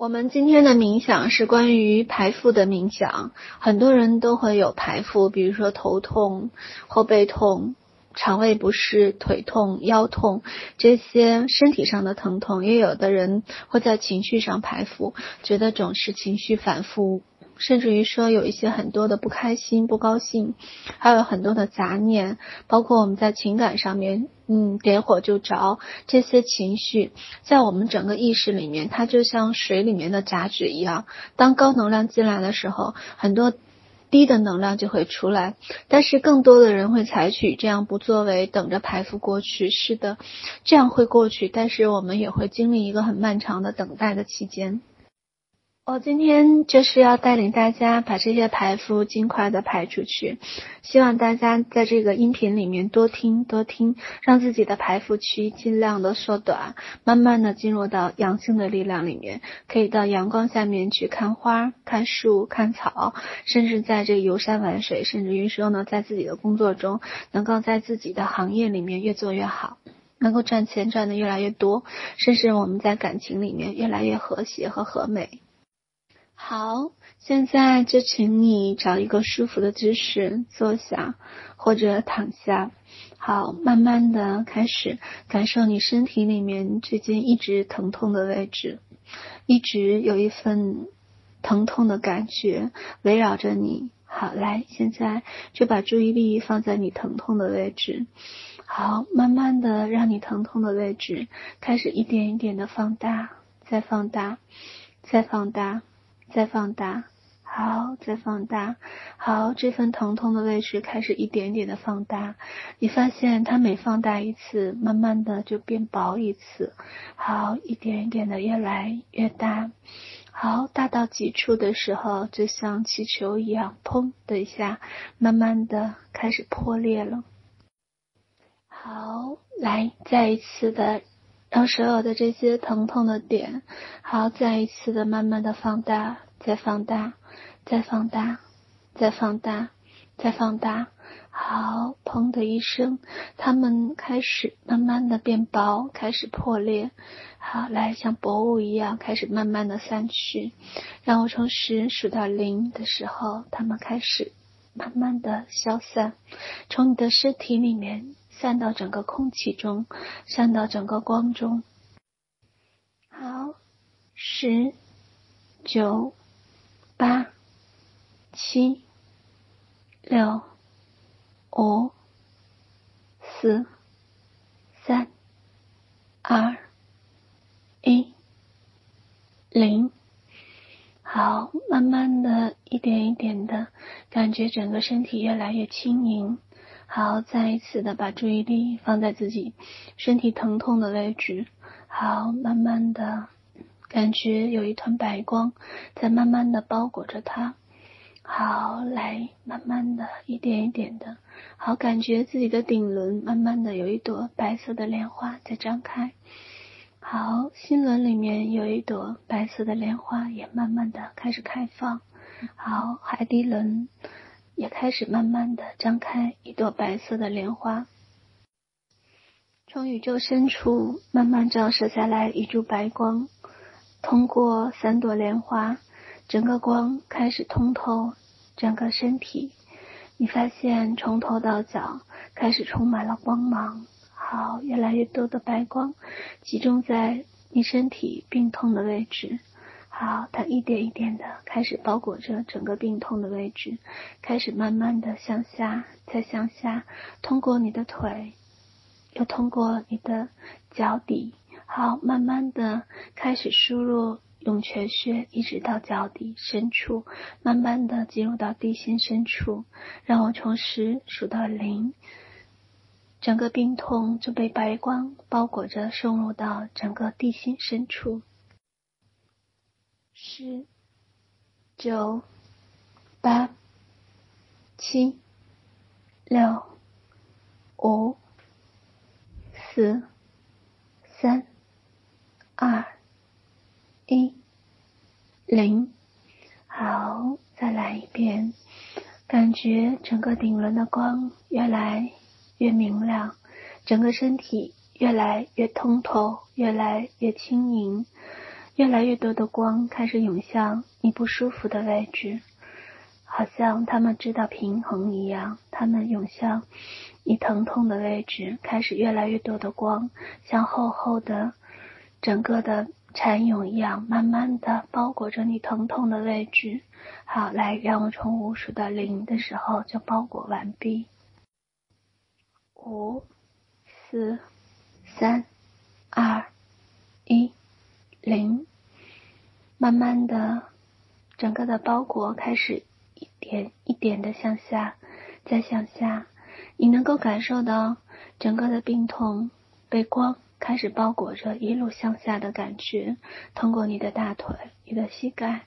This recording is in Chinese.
我们今天的冥想是关于排腹的冥想，很多人都会有排腹，比如说头痛、后背痛、肠胃不适、腿痛、腰痛这些身体上的疼痛，也有的人会在情绪上排腹，觉得总是情绪反复。甚至于说有一些很多的不开心、不高兴，还有很多的杂念，包括我们在情感上面，嗯，点火就着，这些情绪在我们整个意识里面，它就像水里面的杂质一样。当高能量进来的时候，很多低的能量就会出来。但是更多的人会采取这样不作为，等着排腹过去。是的，这样会过去，但是我们也会经历一个很漫长的等待的期间。我今天就是要带领大家把这些排腹尽快的排出去，希望大家在这个音频里面多听多听，让自己的排腹区尽量的缩短，慢慢的进入到阳性的力量里面，可以到阳光下面去看花、看树、看草，甚至在这游山玩水，甚至于说呢，在自己的工作中，能够在自己的行业里面越做越好，能够赚钱赚的越来越多，甚至我们在感情里面越来越和谐和和美。好，现在就请你找一个舒服的姿势坐下，或者躺下。好，慢慢的开始感受你身体里面最近一直疼痛的位置，一直有一份疼痛的感觉围绕着你。好，来，现在就把注意力放在你疼痛的位置。好，慢慢的让你疼痛的位置开始一点一点的放大，再放大，再放大。再放大，好，再放大，好，这份疼痛的位置开始一点点的放大，你发现它每放大一次，慢慢的就变薄一次，好，一点一点的越来越大，好，大到极处的时候，就像气球一样，砰的一下，慢慢的开始破裂了。好，来，再一次的。让所有的这些疼痛的点，好，再一次的慢慢的放大，再放大，再放大，再放大，再放大，好，砰的一声，它们开始慢慢的变薄，开始破裂，好，来像薄雾一样开始慢慢的散去。让我从十数到零的时候，它们开始慢慢的消散，从你的身体里面。散到整个空气中，散到整个光中。好，十、九、八、七、六、五、四、三、二、一、零。好，慢慢的一点一点的感觉，整个身体越来越轻盈。好，再一次的把注意力放在自己身体疼痛的位置。好，慢慢的感觉有一团白光在慢慢的包裹着它。好，来，慢慢的一点一点的，好，感觉自己的顶轮慢慢的有一朵白色的莲花在张开。好，心轮里面有一朵白色的莲花也慢慢的开始开放。好，海底轮。也开始慢慢的张开一朵白色的莲花，从宇宙深处慢慢照射下来一束白光，通过三朵莲花，整个光开始通透整个身体。你发现从头到脚开始充满了光芒，好，越来越多的白光集中在你身体病痛的位置。好，它一点一点的开始包裹着整个病痛的位置，开始慢慢的向下，再向下，通过你的腿，又通过你的脚底，好，慢慢的开始输入涌泉穴，一直到脚底深处，慢慢的进入到地心深处。让我从十数到零，整个病痛就被白光包裹着，送入到整个地心深处。十、九、八、七、六、五、四、三、二、一、零。好，再来一遍，感觉整个顶轮的光越来越明亮，整个身体越来越通透，越来越轻盈。越来越多的光开始涌向你不舒服的位置，好像他们知道平衡一样，他们涌向你疼痛的位置，开始越来越多的光，像厚厚的整个的蚕蛹一样，慢慢的包裹着你疼痛的位置。好，来，让我从五数到零的时候就包裹完毕。五、四、三、二、零，慢慢的，整个的包裹开始一点一点的向下，再向下，你能够感受到整个的病痛被光开始包裹着，一路向下的感觉，通过你的大腿、你的膝盖、